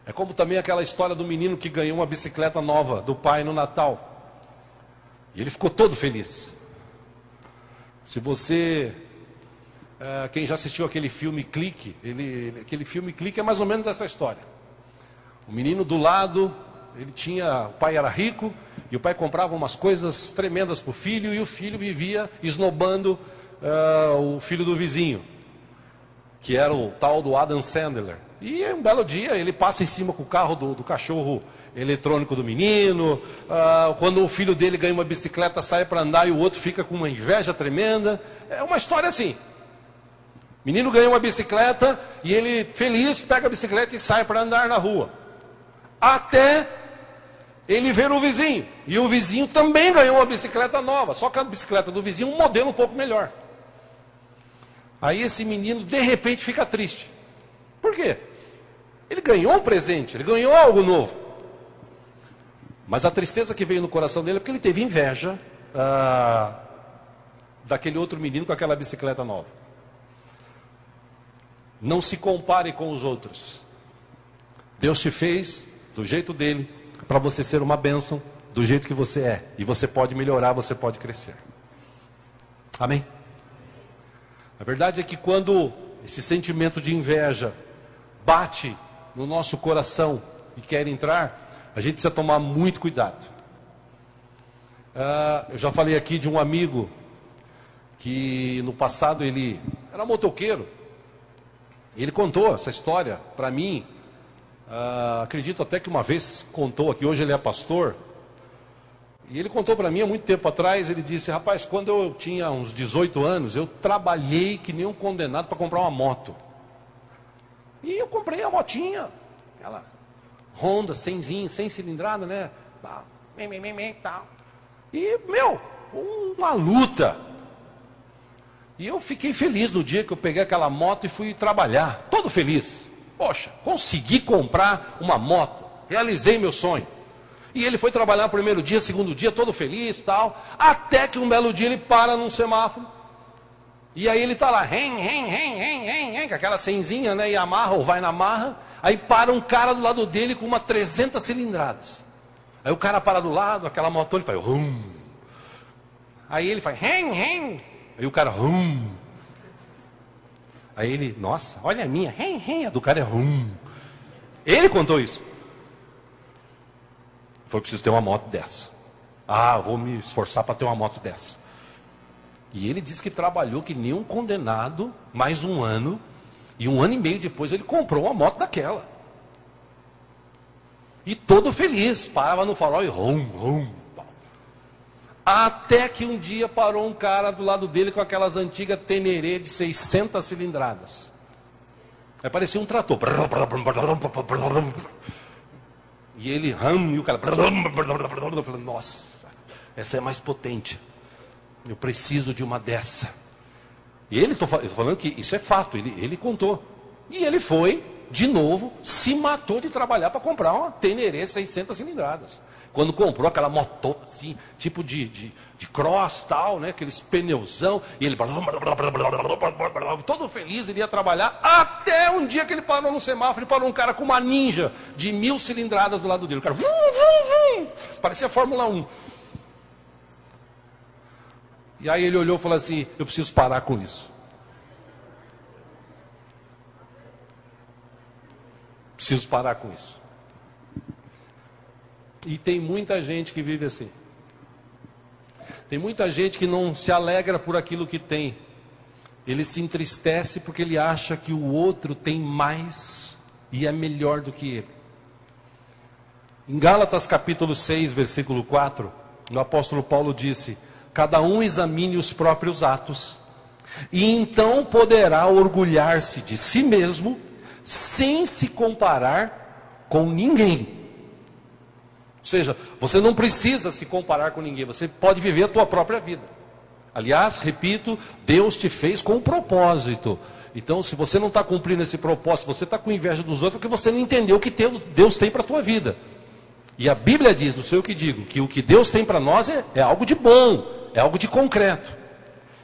É como também aquela história do menino que ganhou uma bicicleta nova do pai no Natal. E ele ficou todo feliz. Se você. É, quem já assistiu aquele filme Clique, ele, aquele filme Clique é mais ou menos essa história. O menino do lado, ele tinha. O pai era rico, e o pai comprava umas coisas tremendas para o filho, e o filho vivia esnobando uh, o filho do vizinho, que era o tal do Adam Sandler. E um belo dia ele passa em cima com o carro do, do cachorro eletrônico do menino, ah, quando o filho dele ganha uma bicicleta, sai para andar e o outro fica com uma inveja tremenda. É uma história assim. O menino ganha uma bicicleta e ele, feliz, pega a bicicleta e sai para andar na rua. Até ele ver o vizinho. E o vizinho também ganhou uma bicicleta nova, só que a bicicleta do vizinho um modelo um pouco melhor. Aí esse menino de repente fica triste. Por quê? Ele ganhou um presente, ele ganhou algo novo. Mas a tristeza que veio no coração dele é porque ele teve inveja ah, daquele outro menino com aquela bicicleta nova. Não se compare com os outros. Deus te fez do jeito dele para você ser uma bênção do jeito que você é. E você pode melhorar, você pode crescer. Amém? A verdade é que quando esse sentimento de inveja bate no nosso coração e quer entrar, a gente precisa tomar muito cuidado. Ah, eu já falei aqui de um amigo que no passado ele era motoqueiro. Ele contou essa história para mim. Ah, acredito até que uma vez contou aqui, hoje ele é pastor. E ele contou para mim há muito tempo atrás, ele disse, rapaz, quando eu tinha uns 18 anos, eu trabalhei que nem um condenado para comprar uma moto. E eu comprei a motinha, aquela Honda, 100, 100 cilindrada, né? E, meu, uma luta. E eu fiquei feliz no dia que eu peguei aquela moto e fui trabalhar, todo feliz. Poxa, consegui comprar uma moto, realizei meu sonho. E ele foi trabalhar primeiro dia, segundo dia, todo feliz tal. Até que um belo dia ele para num semáforo. E aí ele está lá, rem, rem, rem, rem, rem, rem, com aquela senzinha, né? E amarra ou vai na marra. Aí para um cara do lado dele com uma 300 cilindradas. Aí o cara para do lado, aquela moto, ele faz rum. Aí ele faz ren, ren. Aí o cara rum. Aí ele, nossa, olha a minha, ren, ren. A do cara é rum. Ele contou isso. Foi preciso ter uma moto dessa. Ah, vou me esforçar para ter uma moto dessa. E ele disse que trabalhou que nem um condenado mais um ano e um ano e meio depois ele comprou uma moto daquela. E todo feliz, parava no farol e rum, rum. Até que um dia parou um cara do lado dele com aquelas antigas Teneré de 600 cilindradas. Aí parecia um trator. E ele ram, e o cara. Nossa, essa é mais potente. Eu preciso de uma dessa. E ele, estou falando que isso é fato, ele, ele contou. E ele foi, de novo, se matou de trabalhar para comprar uma Teneré 600 cilindradas. Quando comprou aquela moto, assim, tipo de, de, de cross tal, né? Aqueles pneuzão, e ele todo feliz, ele ia trabalhar, até um dia que ele parou no semáforo e parou um cara com uma ninja de mil cilindradas do lado dele. O cara, vum, vum, vum, parecia Fórmula 1. E aí ele olhou e falou assim: Eu preciso parar com isso. Preciso parar com isso. E tem muita gente que vive assim. Tem muita gente que não se alegra por aquilo que tem. Ele se entristece porque ele acha que o outro tem mais e é melhor do que ele. Em Gálatas capítulo 6, versículo 4, o apóstolo Paulo disse: Cada um examine os próprios atos, e então poderá orgulhar-se de si mesmo, sem se comparar com ninguém. Ou seja, você não precisa se comparar com ninguém, você pode viver a tua própria vida. Aliás, repito, Deus te fez com um propósito. Então, se você não está cumprindo esse propósito, você está com inveja dos outros, porque você não entendeu o que Deus tem para a tua vida. E a Bíblia diz, não sei o que digo, que o que Deus tem para nós é, é algo de bom, é algo de concreto.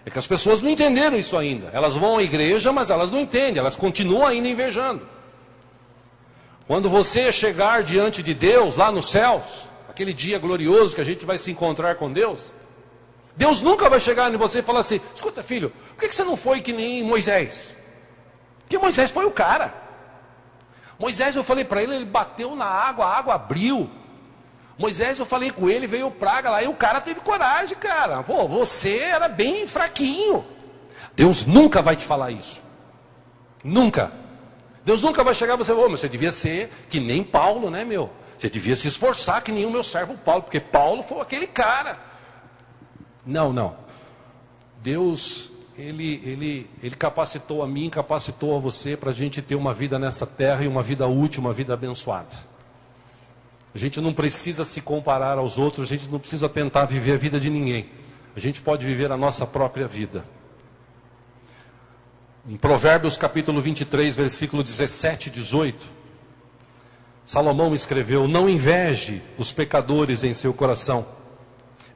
É que as pessoas não entenderam isso ainda. Elas vão à igreja, mas elas não entendem, elas continuam ainda invejando. Quando você chegar diante de Deus, lá nos céus, aquele dia glorioso que a gente vai se encontrar com Deus, Deus nunca vai chegar em você e falar assim: escuta, filho, por que você não foi que nem Moisés? Porque Moisés foi o cara. Moisés, eu falei para ele, ele bateu na água, a água abriu. Moisés, eu falei com ele, veio praga lá, e o cara teve coragem, cara. Pô, você era bem fraquinho. Deus nunca vai te falar isso. Nunca. Deus nunca vai chegar e você, oh, mas você devia ser que nem Paulo, né, meu? Você devia se esforçar que nem o meu servo Paulo, porque Paulo foi aquele cara. Não, não. Deus, ele, ele, ele capacitou a mim, capacitou a você para a gente ter uma vida nessa terra e uma vida útil, uma vida abençoada. A gente não precisa se comparar aos outros, a gente não precisa tentar viver a vida de ninguém. A gente pode viver a nossa própria vida. Em Provérbios capítulo 23, versículo 17 e 18, Salomão escreveu: Não inveje os pecadores em seu coração,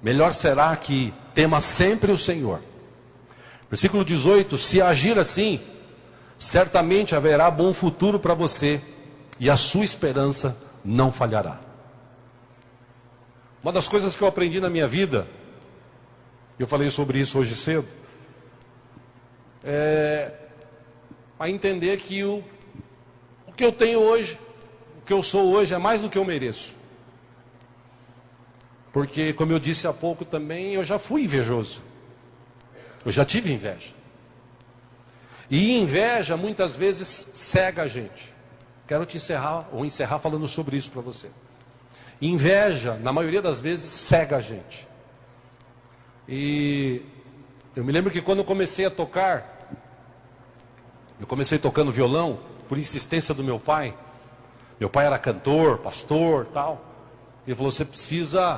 melhor será que tema sempre o Senhor. Versículo 18: Se agir assim, certamente haverá bom futuro para você e a sua esperança não falhará. Uma das coisas que eu aprendi na minha vida, eu falei sobre isso hoje cedo, é a entender que o, o que eu tenho hoje, o que eu sou hoje, é mais do que eu mereço. Porque, como eu disse há pouco também, eu já fui invejoso. Eu já tive inveja. E inveja muitas vezes cega a gente. Quero te encerrar ou encerrar falando sobre isso para você. Inveja, na maioria das vezes, cega a gente. E eu me lembro que quando eu comecei a tocar, eu comecei tocando violão por insistência do meu pai. Meu pai era cantor, pastor, tal. Ele falou: você precisa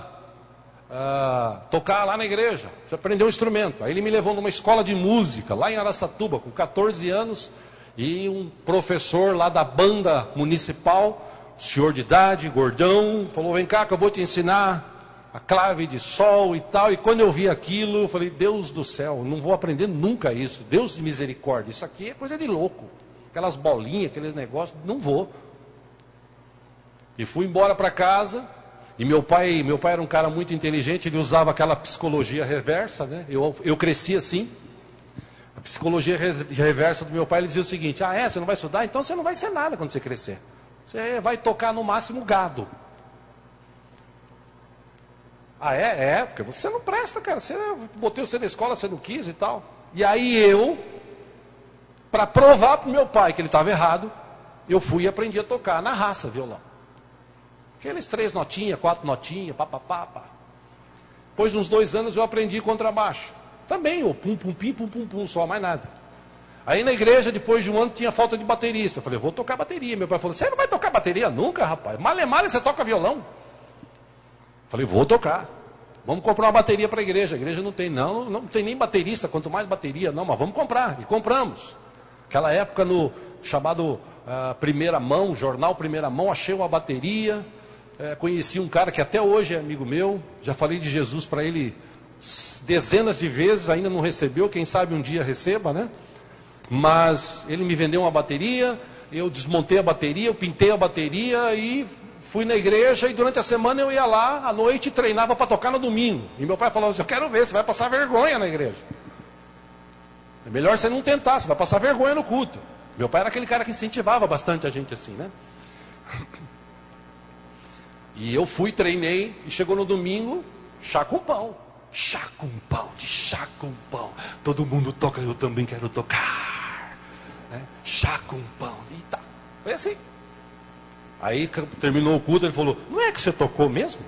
uh, tocar lá na igreja, você aprender um instrumento. Aí ele me levou numa escola de música lá em Araçatuba, com 14 anos, e um professor lá da banda municipal, senhor de idade, gordão, falou: vem cá que eu vou te ensinar a clave de sol e tal. E quando eu vi aquilo, eu falei: Deus do céu, não vou aprender nunca isso. Deus de misericórdia, isso aqui é coisa de louco. Aquelas bolinhas, aqueles negócios, não vou. E fui embora para casa. E meu pai, meu pai era um cara muito inteligente, ele usava aquela psicologia reversa, né? Eu, eu cresci assim. A psicologia reversa do meu pai, ele dizia o seguinte: Ah, é? Você não vai estudar? Então você não vai ser nada quando você crescer. Você vai tocar no máximo gado. Ah, é? É, porque você não presta, cara. Você botei você na escola, você não quis e tal. E aí eu, para provar para meu pai que ele estava errado, eu fui e aprendi a tocar na raça violão. Aqueles três notinhas, quatro notinhas, papapá. Pá. Depois de uns dois anos eu aprendi contrabaixo. Também, o pum, pum, pim, pum, pum, pum, só mais nada. Aí na igreja, depois de um ano, tinha falta de baterista. Eu falei, vou tocar bateria. Meu pai falou, você não vai tocar bateria nunca, rapaz. Malemar, você toca violão. Falei, vou tocar. Vamos comprar uma bateria para a igreja. A igreja não tem, não, não tem nem baterista, quanto mais bateria, não, mas vamos comprar. E compramos. Aquela época no chamado uh, Primeira Mão, jornal Primeira Mão, achei uma bateria. é, conheci um cara que até hoje é amigo meu, já falei de Jesus para ele dezenas de vezes, ainda não recebeu, quem sabe um dia receba, né? Mas ele me vendeu uma bateria, eu desmontei a bateria, eu pintei a bateria e fui na igreja e durante a semana eu ia lá à noite e treinava para tocar no domingo. E meu pai falou assim, eu quero ver, você vai passar vergonha na igreja. É melhor você não tentar, você vai passar vergonha no culto. Meu pai era aquele cara que incentivava bastante a gente assim, né? E eu fui, treinei, e chegou no domingo, chá com pão. Chá com pão, de chá com pão. Todo mundo toca, eu também quero tocar. Né? Chá com pão. E tá. Foi assim. Aí terminou o culto, ele falou: Não é que você tocou mesmo?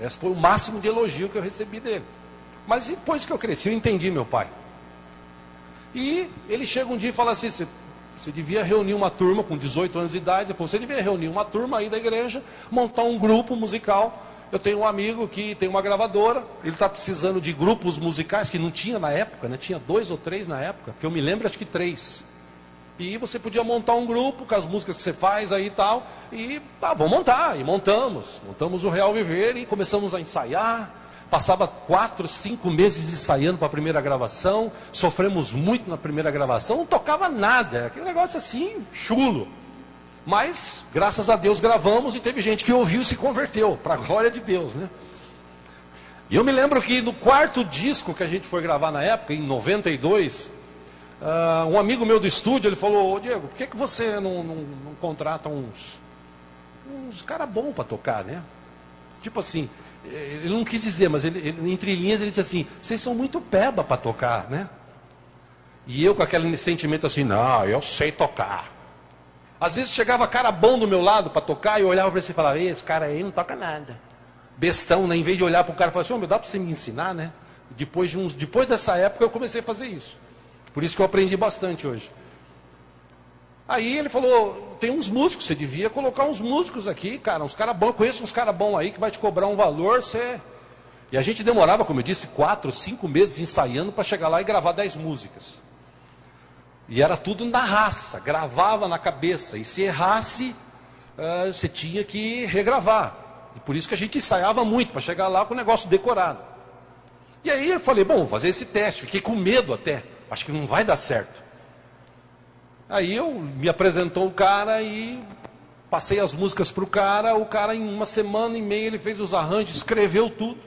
Esse foi o máximo de elogio que eu recebi dele. Mas depois que eu cresci, eu entendi meu pai. E ele chega um dia e fala assim: Você você devia reunir uma turma com 18 anos de idade, depois você devia reunir uma turma aí da igreja, montar um grupo musical. Eu tenho um amigo que tem uma gravadora, ele está precisando de grupos musicais que não tinha na época, né? tinha dois ou três na época, que eu me lembro, acho que três. E você podia montar um grupo com as músicas que você faz aí e tal, e tá, vamos montar, e montamos. Montamos o Real Viver e começamos a ensaiar. Passava quatro, cinco meses ensaiando para a primeira gravação, sofremos muito na primeira gravação, não tocava nada, aquele negócio assim, chulo. Mas, graças a Deus, gravamos e teve gente que ouviu e se converteu, para a glória de Deus, né? E eu me lembro que no quarto disco que a gente foi gravar na época, em 92, uh, um amigo meu do estúdio, ele falou, Ô, Diego, por que, que você não, não, não contrata uns, uns caras bons para tocar, né? Tipo assim, ele não quis dizer, mas ele, ele, entre linhas ele disse assim: vocês são muito peba para tocar, né? E eu com aquele sentimento assim: não, eu sei tocar. Às vezes chegava cara bom do meu lado para tocar e eu olhava para ele e falava: esse cara aí não toca nada. Bestão, né? Em vez de olhar para o cara e falar assim: oh, dá para você me ensinar, né? Depois, de uns, depois dessa época eu comecei a fazer isso. Por isso que eu aprendi bastante hoje. Aí ele falou: tem uns músicos, você devia colocar uns músicos aqui, cara, uns caras bons, conheço uns caras bons aí que vai te cobrar um valor, você. E a gente demorava, como eu disse, quatro, cinco meses ensaiando para chegar lá e gravar dez músicas. E era tudo na raça, gravava na cabeça. E se errasse, uh, você tinha que regravar. E por isso que a gente ensaiava muito, para chegar lá com o negócio decorado. E aí eu falei, bom, vou fazer esse teste. Fiquei com medo até. Acho que não vai dar certo. Aí eu me apresentou o cara e passei as músicas para o cara. O cara, em uma semana e meia, ele fez os arranjos, escreveu tudo.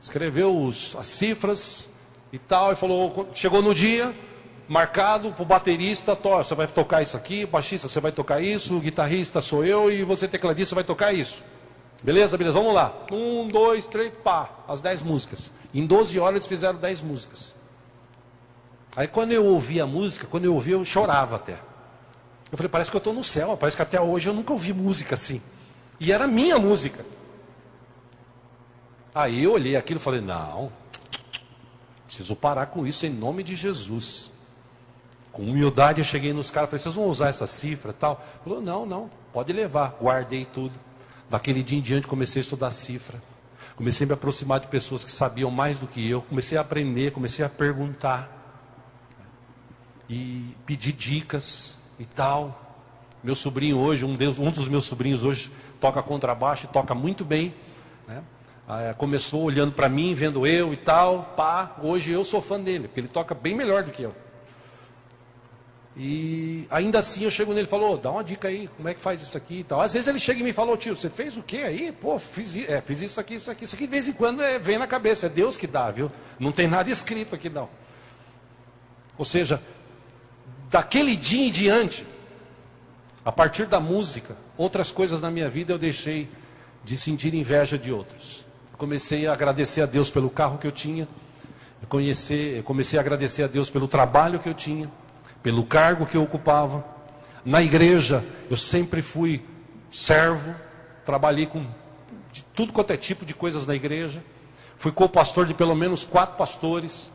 Escreveu os, as cifras e tal. E falou: chegou no dia, marcado para o baterista: você vai tocar isso aqui, baixista, você vai tocar isso, guitarrista sou eu e você, tecladista, vai tocar isso. Beleza, beleza, vamos lá. Um, dois, três, pá, as dez músicas. Em 12 horas eles fizeram dez músicas. Aí quando eu ouvi a música, quando eu ouvi, eu chorava até. Eu falei, parece que eu estou no céu, parece que até hoje eu nunca ouvi música assim. E era minha música. Aí eu olhei aquilo e falei, não, preciso parar com isso em nome de Jesus. Com humildade eu cheguei nos caras, falei, vocês vão usar essa cifra e tal? Falou, não, não, pode levar. Guardei tudo. Daquele dia em diante comecei a estudar cifra. Comecei a me aproximar de pessoas que sabiam mais do que eu. Comecei a aprender, comecei a perguntar e pedir dicas e tal. Meu sobrinho hoje, um, Deus, um dos meus sobrinhos hoje toca contrabaixo e toca muito bem. Né? Ah, começou olhando para mim, vendo eu e tal. Pá, hoje eu sou fã dele, porque ele toca bem melhor do que eu. E ainda assim eu chego nele e falo, oh, dá uma dica aí, como é que faz isso aqui e tal. Às vezes ele chega e me fala, tio, você fez o que aí? Pô, fiz, é, fiz isso aqui, isso aqui. Isso aqui de vez em quando é, vem na cabeça, é Deus que dá, viu? Não tem nada escrito aqui não. Ou seja, daquele dia em diante, a partir da música, outras coisas na minha vida eu deixei de sentir inveja de outros. comecei a agradecer a Deus pelo carro que eu tinha, eu comecei, eu comecei a agradecer a Deus pelo trabalho que eu tinha, pelo cargo que eu ocupava. Na igreja, eu sempre fui servo, trabalhei com tudo quanto é tipo de coisas na igreja. Fui co-pastor de pelo menos quatro pastores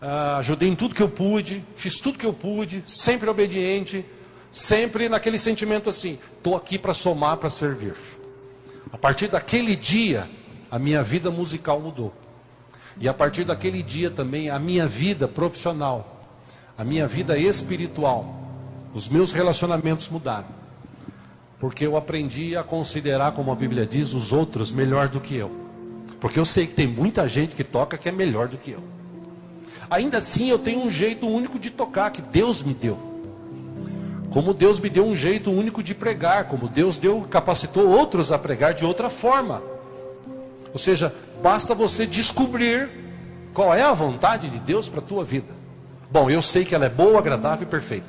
ah, ajudei em tudo que eu pude, fiz tudo que eu pude, sempre obediente, sempre naquele sentimento assim: estou aqui para somar, para servir. A partir daquele dia, a minha vida musical mudou. E a partir daquele dia também, a minha vida profissional, a minha vida espiritual, os meus relacionamentos mudaram. Porque eu aprendi a considerar, como a Bíblia diz, os outros melhor do que eu. Porque eu sei que tem muita gente que toca que é melhor do que eu. Ainda assim, eu tenho um jeito único de tocar que Deus me deu. Como Deus me deu um jeito único de pregar, como Deus deu capacitou outros a pregar de outra forma. Ou seja, basta você descobrir qual é a vontade de Deus para a tua vida. Bom, eu sei que ela é boa, agradável e perfeita.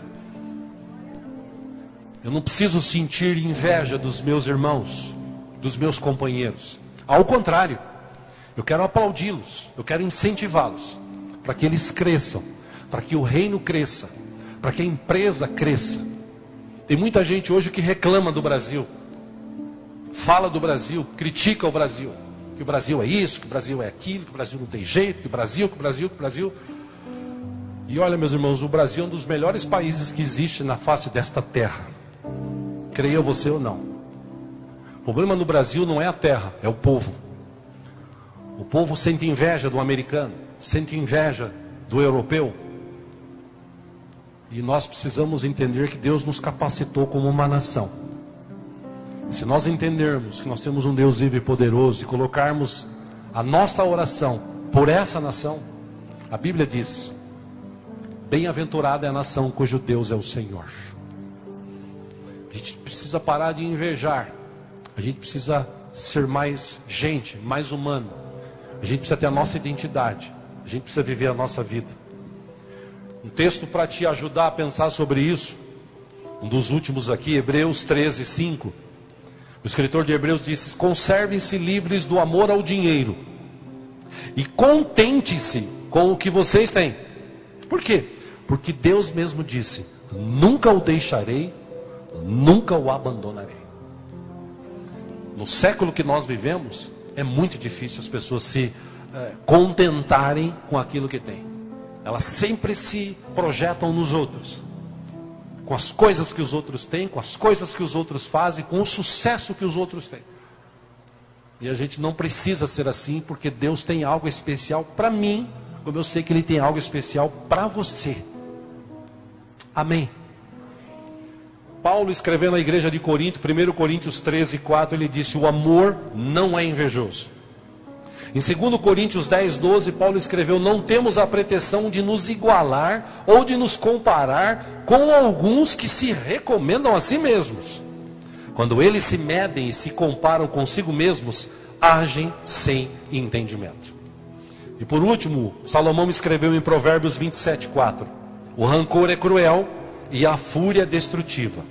Eu não preciso sentir inveja dos meus irmãos, dos meus companheiros. Ao contrário, eu quero aplaudi-los, eu quero incentivá-los para que eles cresçam, para que o reino cresça, para que a empresa cresça. Tem muita gente hoje que reclama do Brasil, fala do Brasil, critica o Brasil, que o Brasil é isso, que o Brasil é aquilo, que o Brasil não tem jeito, que o Brasil, que o Brasil, que o Brasil. E olha, meus irmãos, o Brasil é um dos melhores países que existe na face desta terra. Creia você ou não. O problema no Brasil não é a terra, é o povo. O povo sente inveja do americano, sente inveja do europeu. E nós precisamos entender que Deus nos capacitou como uma nação. Se nós entendermos que nós temos um Deus vivo e poderoso e colocarmos a nossa oração por essa nação, a Bíblia diz: Bem-aventurada é a nação cujo Deus é o Senhor. A gente precisa parar de invejar. A gente precisa ser mais gente, mais humano. A gente precisa ter a nossa identidade. A gente precisa viver a nossa vida. Um texto para te ajudar a pensar sobre isso. Um dos últimos aqui, Hebreus 13, 5. O escritor de Hebreus disse: Conservem-se livres do amor ao dinheiro. E contente-se com o que vocês têm. Por quê? Porque Deus mesmo disse: Nunca o deixarei, nunca o abandonarei. No século que nós vivemos, é muito difícil as pessoas se contentarem com aquilo que têm. Elas sempre se projetam nos outros, com as coisas que os outros têm, com as coisas que os outros fazem, com o sucesso que os outros têm. E a gente não precisa ser assim, porque Deus tem algo especial para mim, como eu sei que Ele tem algo especial para você. Amém. Paulo escrevendo à igreja de Corinto, 1 Coríntios 13, 4, ele disse: O amor não é invejoso. Em 2 Coríntios 10, 12, Paulo escreveu: Não temos a pretensão de nos igualar ou de nos comparar com alguns que se recomendam a si mesmos. Quando eles se medem e se comparam consigo mesmos, agem sem entendimento. E por último, Salomão escreveu em Provérbios 27, 4: O rancor é cruel e a fúria é destrutiva.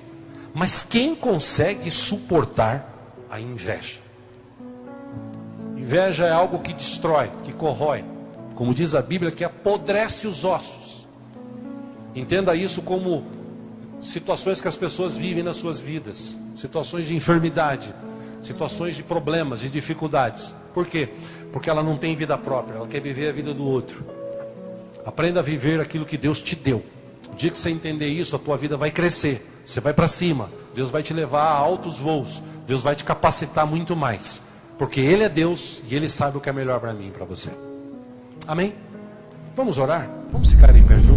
Mas quem consegue suportar a inveja? Inveja é algo que destrói, que corrói. Como diz a Bíblia, que apodrece os ossos. Entenda isso como situações que as pessoas vivem nas suas vidas, situações de enfermidade, situações de problemas, de dificuldades. Por quê? Porque ela não tem vida própria, ela quer viver a vida do outro. Aprenda a viver aquilo que Deus te deu. O dia que você entender isso, a tua vida vai crescer. Você vai para cima. Deus vai te levar a altos voos. Deus vai te capacitar muito mais. Porque Ele é Deus e Ele sabe o que é melhor para mim e para você. Amém? Vamos orar? Vamos ficar em juntos?